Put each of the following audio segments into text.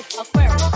Aquarius.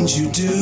Things you do.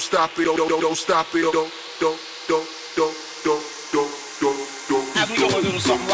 don't stop it, don't, don't, don't stop it, oh, don't, don't, don't, don't, don't, don't, don't, don't. I do a little something.